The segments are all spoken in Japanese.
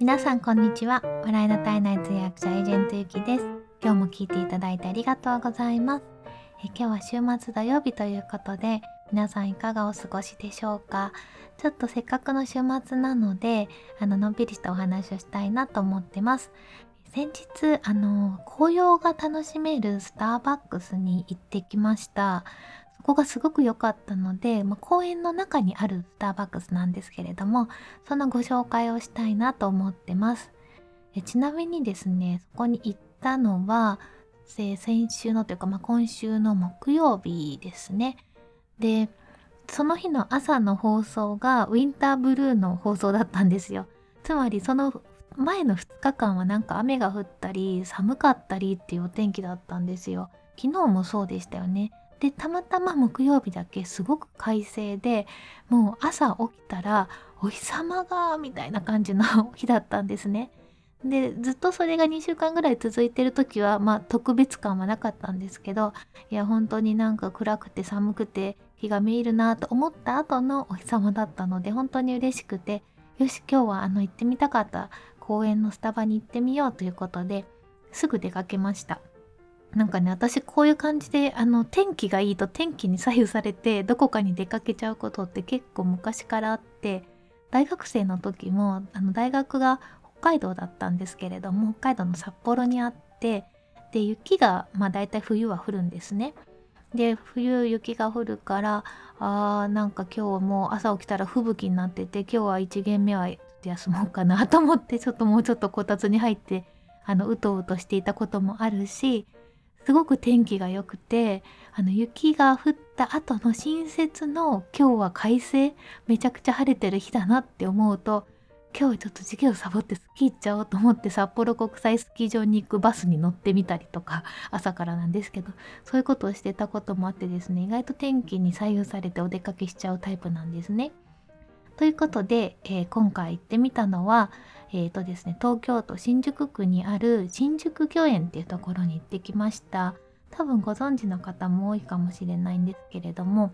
皆さんこんにちは。笑いの体内通訳者エージェントゆきです。今日も聞いていただいてありがとうございます。え今日は週末土曜日ということで皆さんいかがお過ごしでしょうか？ちょっとせっかくの週末なのであののんびりしたお話をしたいなと思ってます。先日あの紅葉が楽しめるスターバックスに行ってきました。そこがすごく良かったので、まあ、公園の中にあるスターバックスなんですけれどもそのご紹介をしたいなと思ってます。えちなみにですねそこに行ったのは先週のというか、まあ、今週の木曜日ですね。でその日の朝の放送がウィンターブルーの放送だったんですよ。つまりその前の2日間はなんか雨が降ったり寒かったりっていうお天気だったんですよ。昨日もそうでしたよね。でたまたま木曜日だけすごく快晴でもう朝起きたらお日様がみたいな感じの日だったんですね。でずっとそれが2週間ぐらい続いてる時はまあ特別感はなかったんですけどいや本当になんか暗くて寒くて日が見えるなと思った後のお日様だったので本当に嬉しくてよし今日はあの行ってみたかった公園のスタバに行ってみようということですぐ出かけました。なんかね私こういう感じであの天気がいいと天気に左右されて どこかに出かけちゃうことって結構昔からあって大学生の時もあの大学が北海道だったんですけれども北海道の札幌にあってで雪がまあ大体冬は降るんですね。で冬雪が降るからあーなんか今日も朝起きたら吹雪になってて今日は1限目は休もうかなと思ってちょっともうちょっとこたつに入ってあのうとうとしていたこともあるしすごく天気が良くてあの雪が降った後の新雪の今日は快晴めちゃくちゃ晴れてる日だなって思うと今日ちょっと授業サボってスキー行っちゃおうと思って札幌国際スキー場に行くバスに乗ってみたりとか朝からなんですけどそういうことをしてたこともあってですね意外と天気に左右されてお出かけしちゃうタイプなんですね。ということで、えー、今回行ってみたのは、えーとですね、東京都新宿区にある新宿御苑っていうところに行ってきました。多分ご存知の方も多いかもしれないんですけれども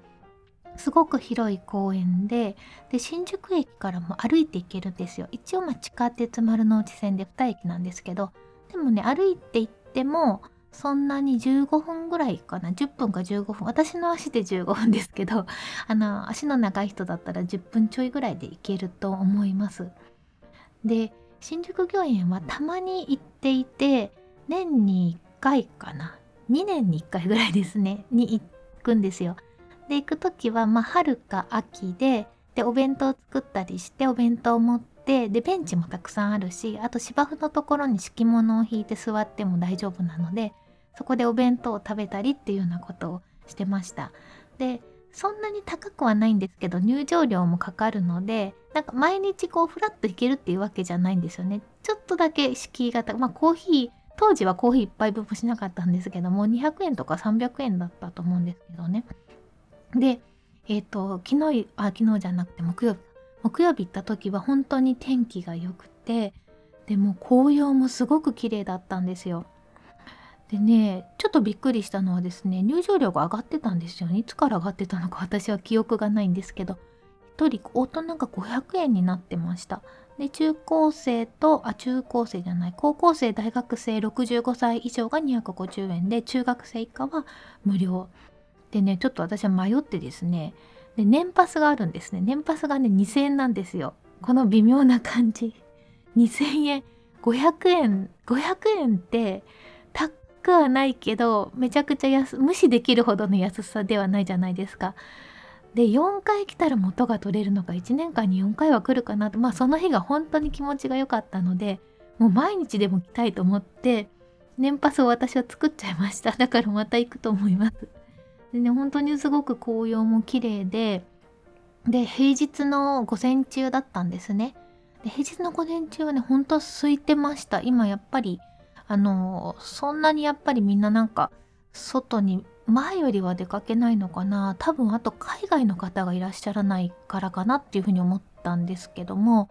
すごく広い公園でで新宿駅からも歩いて行けるんですよ。一応まあ地下鉄丸の内線で2駅なんですけどでもね歩いて行ってもそんなに15分ぐらいかな。10分か15分。私の足で15分ですけど あの足の長い人だったら10分ちょいぐらいで行けると思います。で新宿御苑はたまに行っていて年に1回かな。2年に1回ぐらいですね。に行くんですよ。で行く時はまあ春か秋ででお弁当作ったりしてお弁当を持ってでベンチもたくさんあるしあと芝生のところに敷物を引いて座っても大丈夫なのでそこでお弁当を食べたりっていうようなことをしてました。でそんなに高くはないんですけど入場料もかかるのでなんか毎日こうフラッと行けるっていうわけじゃないんですよね。ちょっとだけ敷居がまあコーヒー当時はコーヒー1杯分もしなかったんですけども200円とか300円だったと思うんですけどね。でえっ、ー、と昨日あ昨日じゃなくて木曜日木曜日行った時は本当に天気が良くてでも紅葉もすごく綺麗だったんですよ。でねちょっとびっくりしたのはですね入場料が上がってたんですよね。いつから上がってたのか 私は記憶がないんですけど。1人大人が500円になってました。で中高生とあ中高生じゃない。高校生大学生65歳以上が250円で中学生以下は無料。でねちょっと私は迷ってですね。で年パスがあるんですね。年パスがね2000円なんですよ。この微妙な感じ。2000円。500円。500円ってくはないけどめちゃくちゃ安無視できるほどの安さではないじゃないですか。で4回来たら元が取れるのが1年間に4回は来るかなとまあその日が本当に気持ちが良かったのでもう毎日でも来たいと思って年パスを私は作っちゃいました だからまた行くと思います。でね本当にすごく紅葉も綺麗でで平日の午前中だったんですね。で平日の午前中はね本当空いてました今やっぱりあのそんなにやっぱりみんななんか外に前よりは出かけないのかな。多分あと海外の方がいらっしゃらないからかなっていうふうに思ったんですけども。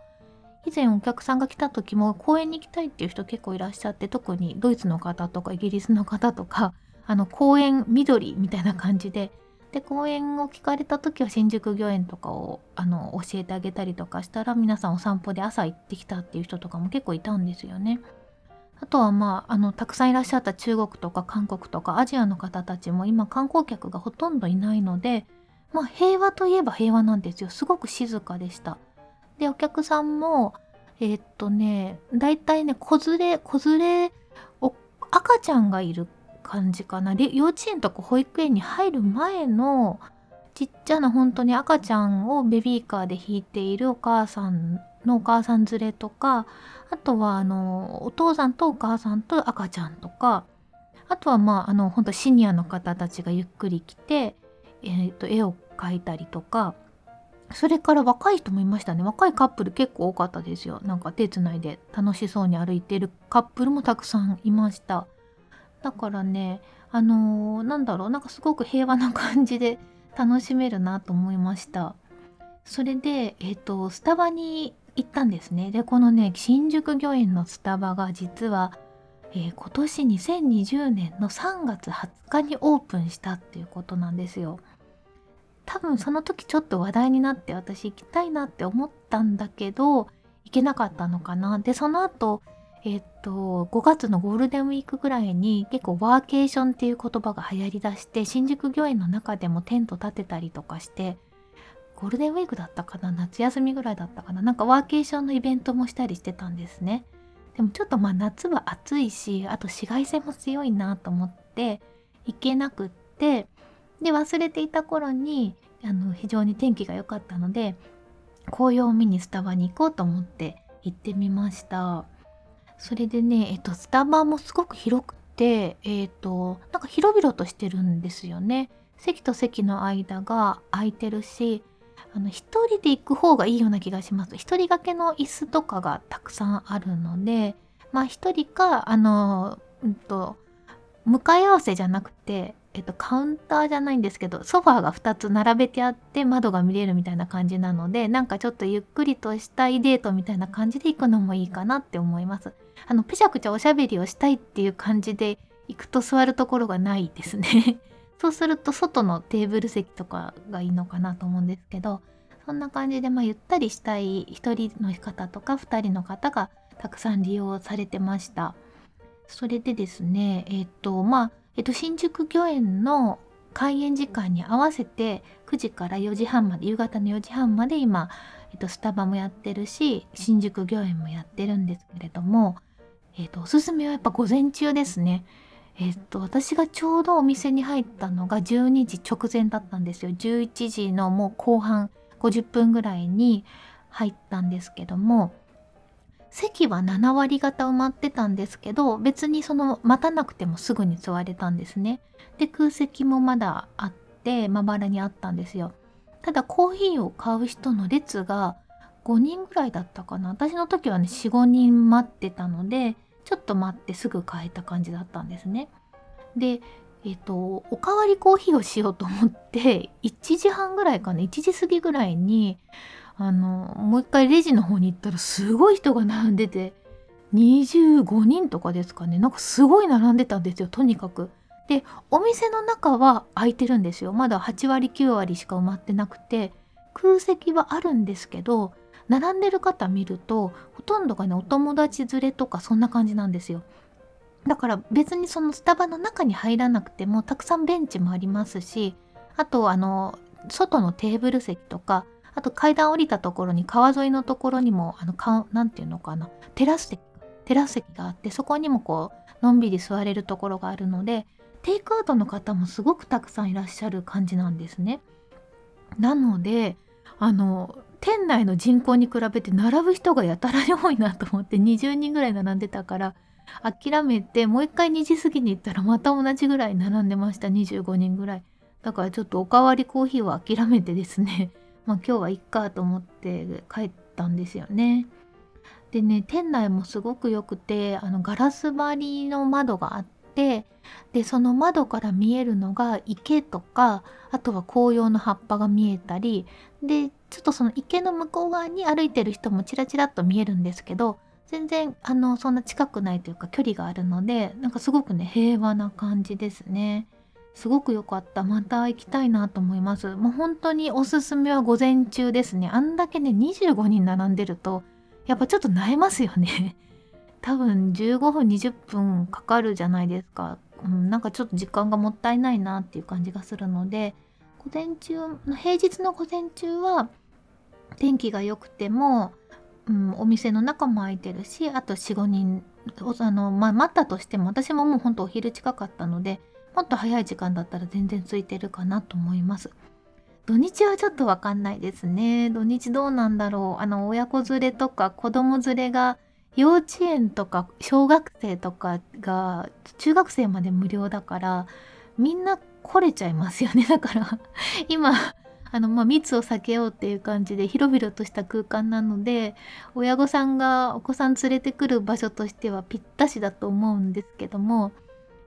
以前お客さんが来た時も公園に行きたいっていう人結構いらっしゃって特にドイツの方とかイギリスの方とか あの公園緑みたいな感じで。で公園を聞かれた時は新宿御苑とかをあの教えてあげたりとかしたら皆さんお散歩で朝行ってきたっていう人とかも結構いたんですよね。あとはまああのたくさんいらっしゃった中国とか韓国とかアジアの方たちも今観光客がほとんどいないのでまあ平和といえば平和なんですよすごく静かでした。でお客さんもえー、っとね大体ね子連れ子連れ赤ちゃんがいる感じかな幼稚園とか保育園に入る前のちっちゃな本当に赤ちゃんをベビーカーで引いているお母さんのお母さん連れとかあとはあのお父さんとお母さんと赤ちゃんとかあとはまああの本当シニアの方たちがゆっくり来て、えーと、絵を描いたりとかそれから若い人もいましたね。若いカップル結構多かったですよ。なんか手つないで楽しそうに歩いてるカップルもたくさんいました。だからねあのー、なんだろうなんかすごく平和な感じで楽しめるなと思いました。それでえっ、ー、とスタバに行ったんですね。でこのね新宿御苑のスタバが実は、えー、今年2020年の3月20日にオープンしたっていうことなんですよ。多分その時ちょっと話題になって私行きたいなって思ったんだけど行けなかったのかな。でその後えっと5月のゴールデンウィークぐらいに結構ワーケーションっていう言葉が流行りだして新宿御苑の中でもテント立てたりとかしてゴールデンウィークだったかな？夏休みぐらいだったかな？なんかワーケーションのイベントもしたりしてたんですね。でもちょっとまあ夏は暑いしあと紫外線も強いなと思って行けなくってで忘れていた頃にあの非常に天気が良かったので紅葉を見にスタバに行こうと思って行ってみました。それでね、えっと、スタバもすごく広くて、えっと、なんか広々としてるんですよね。席と席の間が空いてるし、あの、一人で行く方がいいような気がします。一人掛けの椅子とかがたくさんあるので、まあ一人か、あの、うんと、向かい合わせじゃなくて、えっと、カウンターじゃないんですけどソファーが2つ並べてあって窓が見れるみたいな感じなのでなんかちょっとゆっくりとしたいデートみたいな感じで行くのもいいかなって思います。あのぺちゃくちゃおしゃべりをしたいっていう感じで行くと座るところがないですねそうすると外のテーブル席とかがいいのかなと思うんですけどそんな感じでまあゆったりしたい1人の方とか2人の方がたくさん利用されてました。それでですねえっ、とまあえっと、新宿御苑の開園時間に合わせて9時から4時半まで夕方の4時半まで今、えっと、スタバもやってるし新宿御苑もやってるんですけれども、えっと、おすすめはやっぱ午前中ですね。えっと、私がちょうどお店に入ったのが12時直前だったんですよ。11時のもう後半50分ぐらいに入ったんですけども席は7割方埋まってたんですけど別にその待たなくてもすぐに座れたんですね。で空席もまだあってまばらにあったんですよ。ただコーヒーを買う人の列が5人ぐらいだったかな私の時はね45人待ってたのでちょっと待ってすぐ買えた感じだったんですね。でえっ、とおかわりコーヒーをしようと思って 1時半ぐらいかな1時過ぎぐらいにあのもう一回レジの方に行ったらすごい人が並んでて25人とかですかねなんかすごい並んでたんですよとにかく。でお店の中は空いてるんですよまだ8割9割しか埋まってなくて空席はあるんですけど並んでる方見るとほとんどがねお友達連れとかそんな感じなんですよ。だから別にそのスタバの中に入らなくてもたくさんベンチもありますしあとあの外のテーブル席とかあと階段降りたところに川沿いのところにもあのかなんていうのかなテラス席テラス席があってそこにもこうのんびり座れるところがあるのでテイクアウトの方もすごくたくさんいらっしゃる感じなんですね。なのであの店内の人口に比べて並ぶ人がやたらに多いなと思って20人ぐらい並んでたから諦めてもう一回2時過ぎに行ったらまた同じぐらい並んでました。25人ぐらい。だからちょっとおかわりコーヒーを諦めてですね。まあ、今日はいっかと思って帰ったんですよね。でね店内もすごく良くてあのガラス張りの窓があってでその窓から見えるのが池とかあとは紅葉の葉っぱが見えたりでちょっとその池の向こう側に歩いてる人もチラチラっと見えるんですけど全然あのそんな近くないというか距離があるのでなんかすごくね平和な感じですね。すごく良かった。また行きたいなと思います。もう本当におすすめは午前中ですね。あんだけね25人並んでるとやっぱちょっと萎えますよね。多分15分20分かかるじゃないですか、うん、なんかちょっと時間がもったいないなっていう感じがするので午前中平日の午前中は天気が良くても、うん、お店の中も空いてるしあと45人あの、まあ、待ったとしても私ももうほんとお昼近かったのでもっと早い時間だったら全然空いてるかなと思います。土日はちょっとわかんないですね。土日どうなんだろう。あの、親子連れとか子供連れが幼稚園とか小学生とかが中学生まで無料だからみんな来れちゃいますよね。だから今、あの、まあ、密を避けようっていう感じで広々とした空間なので親御さんがお子さん連れてくる場所としてはぴったしだと思うんですけども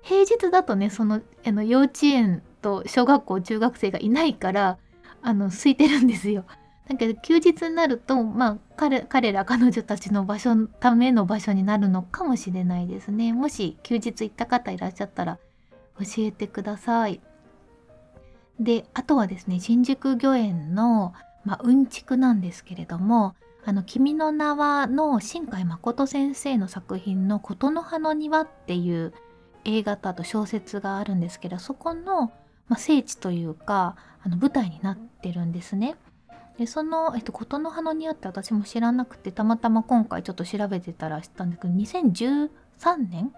平日だとねそのあの幼稚園と小学校中学生がいないからあの空いてるんですよ。だけど休日になるとまあ彼彼ら彼女たちの場所のための場所になるのかもしれないですね。もし休日行った方いらっしゃったら教えてください。であとはですね新宿御苑の、まあ、うんちくなんですけれども「あの君の名は」の新海誠先生の作品の「琴の葉の庭」っていう映画とあと小説があるんですけどそこの、まあ、聖地というかあの舞台になってるんですね。でその、えっと、琴の葉の庭って私も知らなくてたまたま今回ちょっと調べてたら知ったんですけど2013年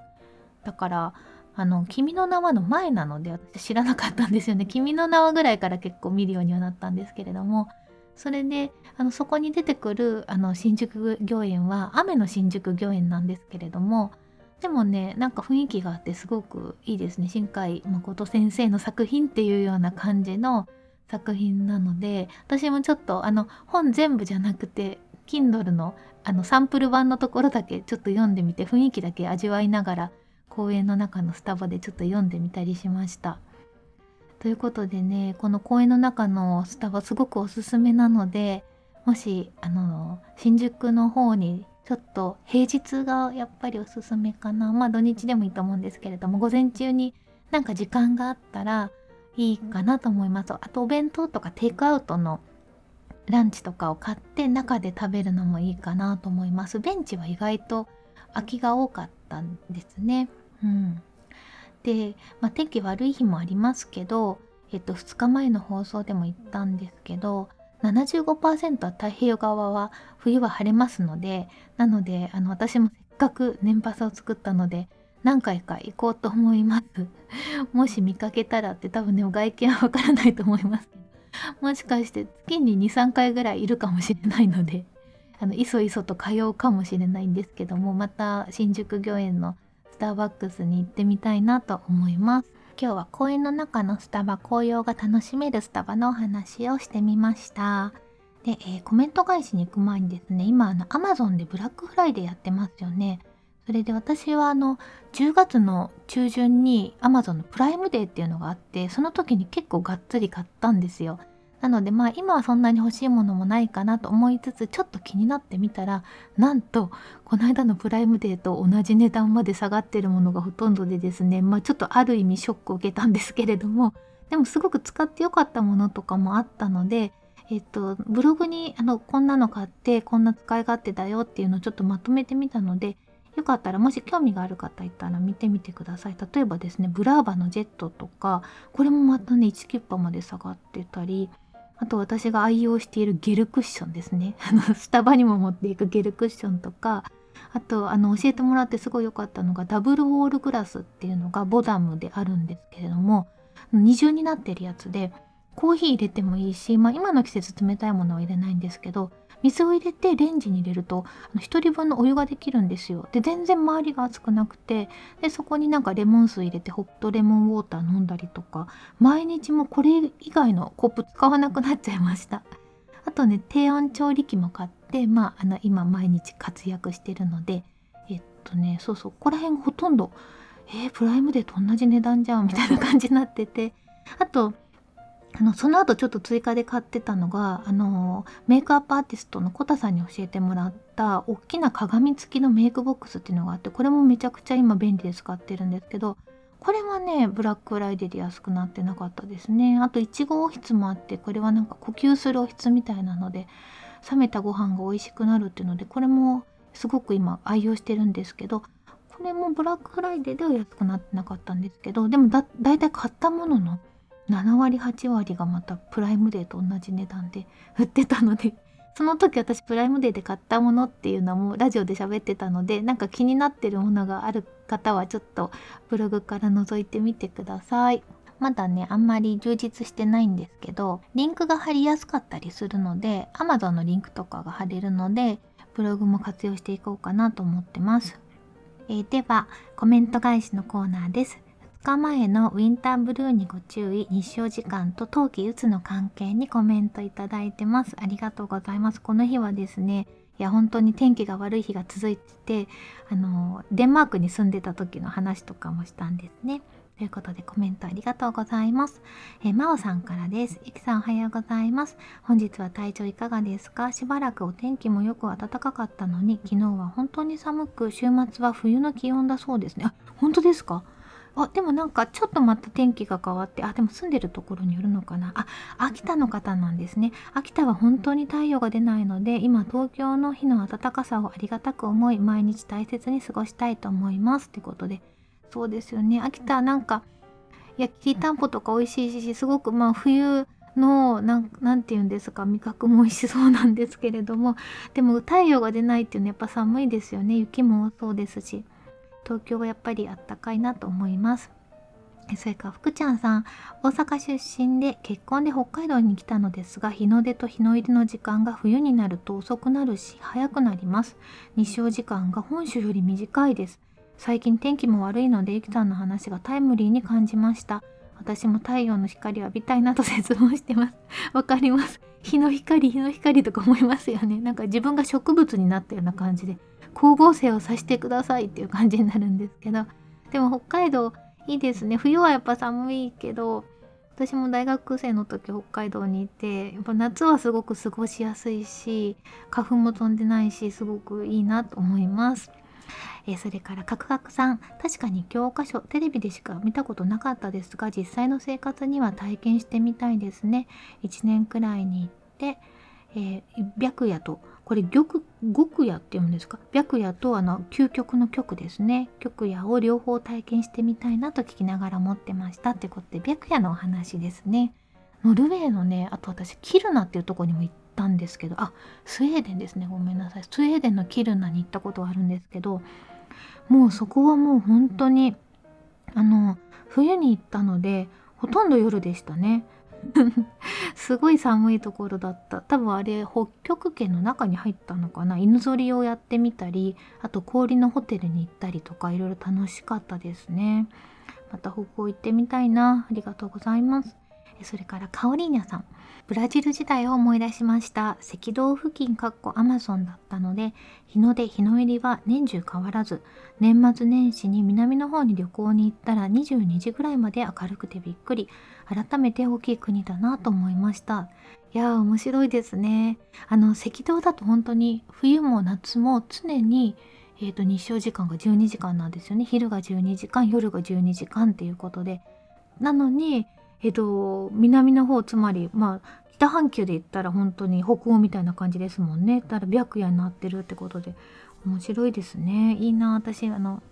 だからあの「君の名は」の前なので私知らなかったんですよね。君の名はぐらいから結構見るようにはなったんですけれども。それであのそこに出てくるあの新宿御苑は雨の新宿御苑なんですけれども。でもねなんか雰囲気があってすごくいいですね。新海誠先生の作品っていうような感じの作品なので私もちょっとあの本全部じゃなくて Kindle のあのサンプル版のところだけちょっと読んでみて雰囲気だけ味わいながら公園の中のスタバでちょっと読んでみたりしました。ということでねこの公園の中のスタバすごくおすすめなのでもしあの新宿の方にちょっと平日がやっぱりおすすめかな。まあ土日でもいいと思うんですけれども午前中になんか時間があったらいいかなと思います。あとお弁当とかテイクアウトのランチとかを買って中で食べるのもいいかなと思います。ベンチは意外と空きが多かったんですね。うん。で、まあ、天気悪い日もありますけどえっと2日前の放送でも言ったんですけど75%は太平洋側は冬は晴れますのでなのであの私もせっかく年パスを作ったので何回か行こうと思います。もし見かけたらって多分ね外見はわからないと思いますけどもしかして月に23回ぐらいいるかもしれないので。あのいそいそと通うかもしれないんですけどもまた新宿御苑のスターバックスに行ってみたいなと思います。今日は公園の中のスタバ紅葉が楽しめるスタバのお話をしてみました。で、えー、コメント返しに行く前にですね今あの Amazon でブラックフライデーやってますよね。それで私はあの10月の中旬に Amazon のプライムデーっていうのがあってその時に結構がっつり買ったんですよ。なのでまあ今はそんなに欲しいものもないかなと思いつつちょっと気になってみたらなんとこの間のプライムデーと同じ値段まで下がってるものがほとんどでですねまあちょっとある意味ショックを受けたんですけれどもでもすごく使ってよかったものとかもあったのでえっとブログにあのこんなの買ってこんな使い勝手だよっていうのをちょっとまとめてみたのでよかったらもし興味がある方いたら見てみてください。例えばですねブラーバのジェットとかこれもまたね1キュッパまで下がってたりあと私が愛用しているゲルクッションですね。あの、スタバにも持っていくゲルクッションとか、あと、あの、教えてもらってすごい良かったのが、ダブルウォールグラスっていうのがボダムであるんですけれども、二重になってるやつで、コーヒー入れてもいいし、まあ今の季節冷たいものは入れないんですけど、水を入れてレンジに入れると1人分のお湯ができるんですよ。で全然周りが熱くなくてでそこになんかレモン水入れてホットレモンウォーター飲んだりとか毎日もこれ以外のコップ使わなくなっちゃいました。あとね低温調理器も買ってまああの今毎日活躍してるのでえっとねそうそうここら辺ほとんどえー、プライムデーと同じ値段じゃんみたいな感じになっててあとあのその後ちょっと追加で買ってたのがあのメイクアップアーティストのコタさんに教えてもらった大きな鏡付きのメイクボックスっていうのがあってこれもめちゃくちゃ今便利で使ってるんですけどこれはねブラックフライデーで安くなってなかったですね。あといちごおひつもあってこれはなんか呼吸するおひつみたいなので冷めたご飯が美味しくなるっていうのでこれもすごく今愛用してるんですけどこれもブラックフライデーでは安くなってなかったんですけどでもだだいたい買ったものの7割8割がまたプライムデーと同じ値段で売ってたので その時私プライムデーで買ったものっていうのもラジオで喋ってたのでなんか気になってるものがある方はちょっとブログから覗いてみてください。まだねあんまり充実してないんですけどリンクが貼りやすかったりするので Amazon のリンクとかが貼れるのでブログも活用していこうかなと思ってます。えー、ではコメント返しのコーナーです。日前のウィンターブルーにご注意日照時間と冬季うつの関係にコメントいただいてますありがとうございますこの日はですねいや本当に天気が悪い日が続いててあのデンマークに住んでた時の話とかもしたんですねということでコメントありがとうございます。えまおさんからです。ゆきさんおはようございます。本日は体調いかがですか？しばらくお天気もよく暖かかったのに、昨日は本当に寒く、週末は冬の気温だそうですね。あ、本当ですか？あでもなんかちょっとまた天気が変わってあでも住んでるところによるのかな。あ秋田の方なんですね。秋田は本当に太陽が出ないので今東京の日の暖かさをありがたく思い毎日大切に過ごしたいと思いますってことで。そうですよね。秋田なんか焼きたんぽとか美味しいしすごくまあ冬のなんて言うんですか味覚も美味しそうなんですけれどもでも太陽が出ないっていうのはやっぱ寒いですよね。雪もそうですし。東京はやっぱりあったかいなと思います。それから福ちゃんさん大阪出身で結婚で北海道に来たのですが日の出と日の入りの時間が冬になると遅くなるし早くなります。日照時間が本州より短いです。最近天気も悪いのでゆきさんの話がタイムリーに感じました。私も太陽の光を浴びたいなと説問してます。わかります。日の光日の光とか思いますよね。なんか自分が植物になったような感じで。光合成をさせてくださいっていう感じになるんですけど でも北海道いいですね。冬はやっぱ寒いけど私も大学生の時北海道にいてやっぱ夏はすごく過ごしやすいし花粉も飛んでないしすごくいいなと思います。えそれからカクカクさん。確かに教科書テレビでしか見たことなかったですが実際の生活には体験してみたいですね。1年くらいに行って、えー、白夜とこれ玉極夜って読むんですか？白夜とあの究極の極ですね。極夜を両方体験してみたいなと聞きながら持ってましたってことで白夜のお話ですね。ノルウェーのねあと私キルナっていうとこにも行ったんですけどあスウェーデンですね。ごめんなさい。スウェーデンのキルナに行ったことがあるんですけどもうそこはもう本当にあの冬に行ったのでほとんど夜でしたね すごい寒いところだった。多分あれ北極圏の中に入ったのかな。犬ぞりをやってみたりあと氷のホテルに行ったりとかいろいろ楽しかったですね。また北欧行ってみたいな。ありがとうございます。それからカオリーニャさん。ブラジル時代を思い出しました。赤道付近かっこアマゾンだったので日の出日の入りは年中変わらず年末年始に南の方に旅行に行ったら22時ぐらいまで明るくてびっくり。改めて大きい国だなと思いました。いやー面白いですね。あの赤道だと本当に冬も夏も常にえーと日照時間が12時間なんですよね。昼が12時間夜が12時間っていうことで。なのにえっと、南の方つまりまあ北半球で言ったら本当に北欧みたいな感じですもんね。だから白夜になってるってことで面白いですね。いいな私あの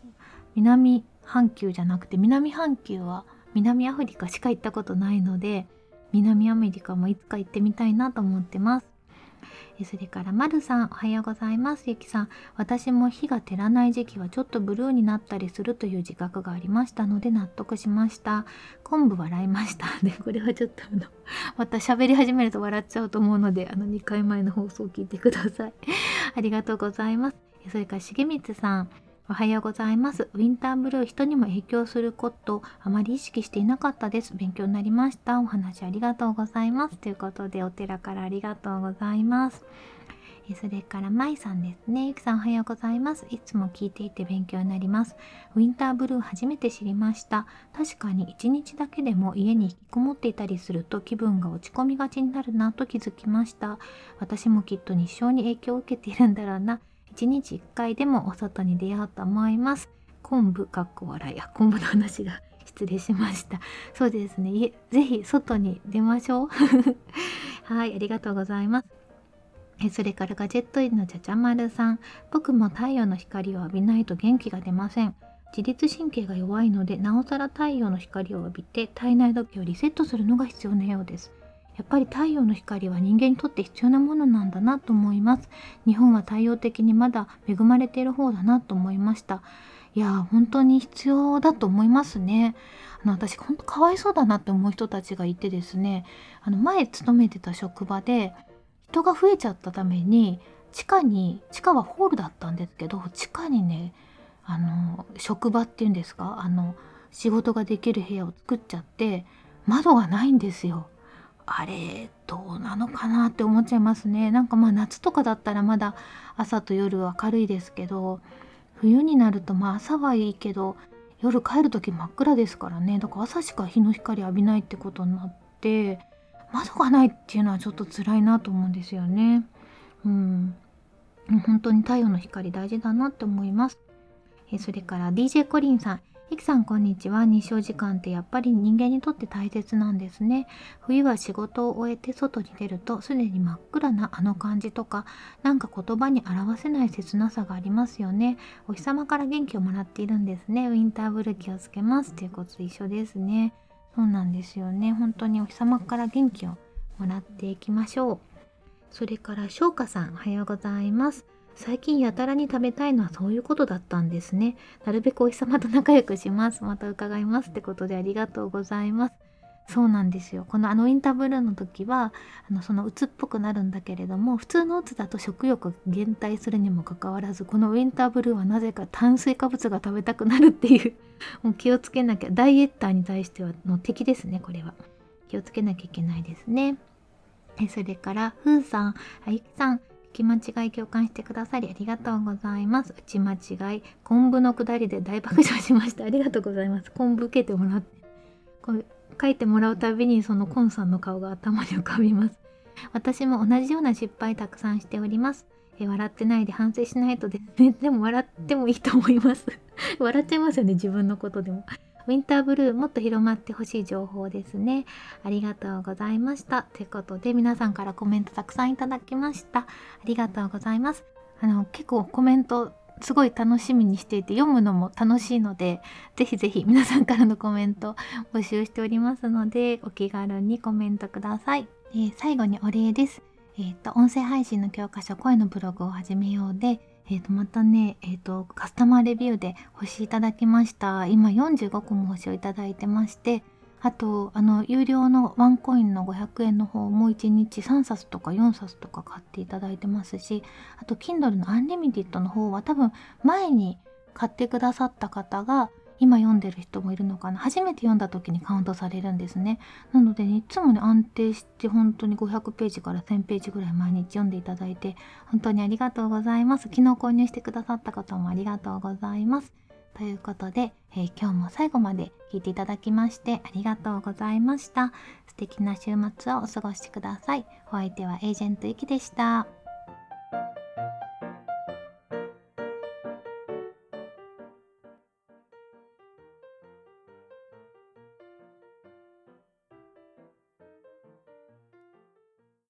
南半球じゃなくて南半球は南アフリカしか行ったことないので南アメリカもいつか行ってみたいなと思ってますそれから、まるさん、おはようございます。ゆきさん、私も火が照らない時期はちょっとブルーになったりするという自覚がありましたので納得しました。昆布笑いました。で、これはちょっとあの、また喋り始めると笑っちゃうと思うので、あの、2回前の放送を聞いてください。ありがとうございます。それから、重光さん、おはようございます。ウィンターブルー、人にも影響することあまり意識していなかったです。勉強になりました。お話ありがとうございます。ということで、お寺からありがとうございます。それから、まいさんですね。ゆきさんおはようございます。いつも聞いていて勉強になります。ウィンターブルー初めて知りました。確かに一日だけでも家に引きこもっていたりすると気分が落ち込みがちになるなと気づきました。私もきっと日照に影響を受けているんだろうな。1日1回でもお外に出ようと思います。昆布かっこ笑い。あ、昆布の話が 失礼しました。そうですね。ぜひ外に出ましょう。はいありがとうございます。えそれからガジェットインのちゃちゃまるさん。僕も太陽の光を浴びないと元気が出ません。自律神経が弱いのでなおさら太陽の光を浴びて体内時計をリセットするのが必要なようです。やっぱり太陽の光は人間にとって必要なものなんだなと思います。日本は太陽的にまだ恵まれている方だなと思いました。いや本当に必要だと思いますね。あの私本当かわいそうだなって思う人たちがいてですね。あの前勤めてた職場で人が増えちゃったために地下に地下はホールだったんですけど地下にねあの職場っていうんですかあの仕事ができる部屋を作っちゃって窓がないんですよ。あれどうなのかなって思っちゃいますね。なんかまあ夏とかだったらまだ朝と夜明るいですけど冬になるとまあ朝はいいけど夜帰る時真っ暗ですからね。だから朝しか日の光浴びないってことになって窓がないっていうのはちょっと辛いなと思うんですよね。うん。本当に太陽の光大事だなって思います。えそれから DJ コリンさん。いきさんこんにちは。日照時間ってやっぱり人間にとって大切なんですね。冬は仕事を終えて外に出るとすでに真っ暗なあの感じとかなんか言葉に表せない切なさがありますよね。お日様から元気をもらっているんですね。ウィンターブル気をつけます。ということ一緒ですね。そうなんですよね。本当にお日様から元気をもらっていきましょう。それから翔歌さんおはようございます。最近やたらに食べたいのはそういうことだったんですね。なるべくお日様と仲良くします。また伺いますってことでありがとうございます。そうなんですよ。このあのウィンターブルーの時はあのそのうつっぽくなるんだけれども普通のうつだと食欲減退するにもかかわらずこのウィンターブルーはなぜか炭水化物が食べたくなるっていう もう気をつけなきゃダイエッターに対してはの敵ですねこれは。気をつけなきゃいけないですね。それからふーさん、あゆきさん、き間違い共感してくださりありがとうございます。打ち間違い、昆布のくだりで大爆笑しました。ありがとうございます。昆布受けてもらって。こう書いてもらうたびにそのコンさんの顔が頭に浮かびます。私も同じような失敗たくさんしております。え笑ってないで反省しないとですね。でも笑ってもいいと思います。笑っちゃいますよね、自分のことでも。ウィンターブルーもっと広まってほしい情報ですね。ありがとうございました。ということで皆さんからコメントたくさんいただきました。ありがとうございます。あの結構コメントすごい楽しみにしていて読むのも楽しいのでぜひぜひ皆さんからのコメント募集しておりますのでお気軽にコメントください。えー、最後にお礼です。えっ、と音声配信の教科書声のブログを始めようでえー、とまたね、えーと、カスタマーレビューで星いただきました。今45個も星をいただいてましてあとあの有料のワンコインの500円の方も1日3冊とか4冊とか買っていただいてますしあと Kindle のアンリミティッドの方は多分前に買ってくださった方が今読んでる人もいるのかな？初めて読んだ時にカウントされるんですね。なので、ね、いつもね安定して本当に500ページから1000ページぐらい毎日読んでいただいて本当にありがとうございます。昨日購入してくださった方もありがとうございます。ということで、えー、今日も最後まで聞いていただきましてありがとうございました。素敵な週末をお過ごしください。お相手はエージェントゆきでした。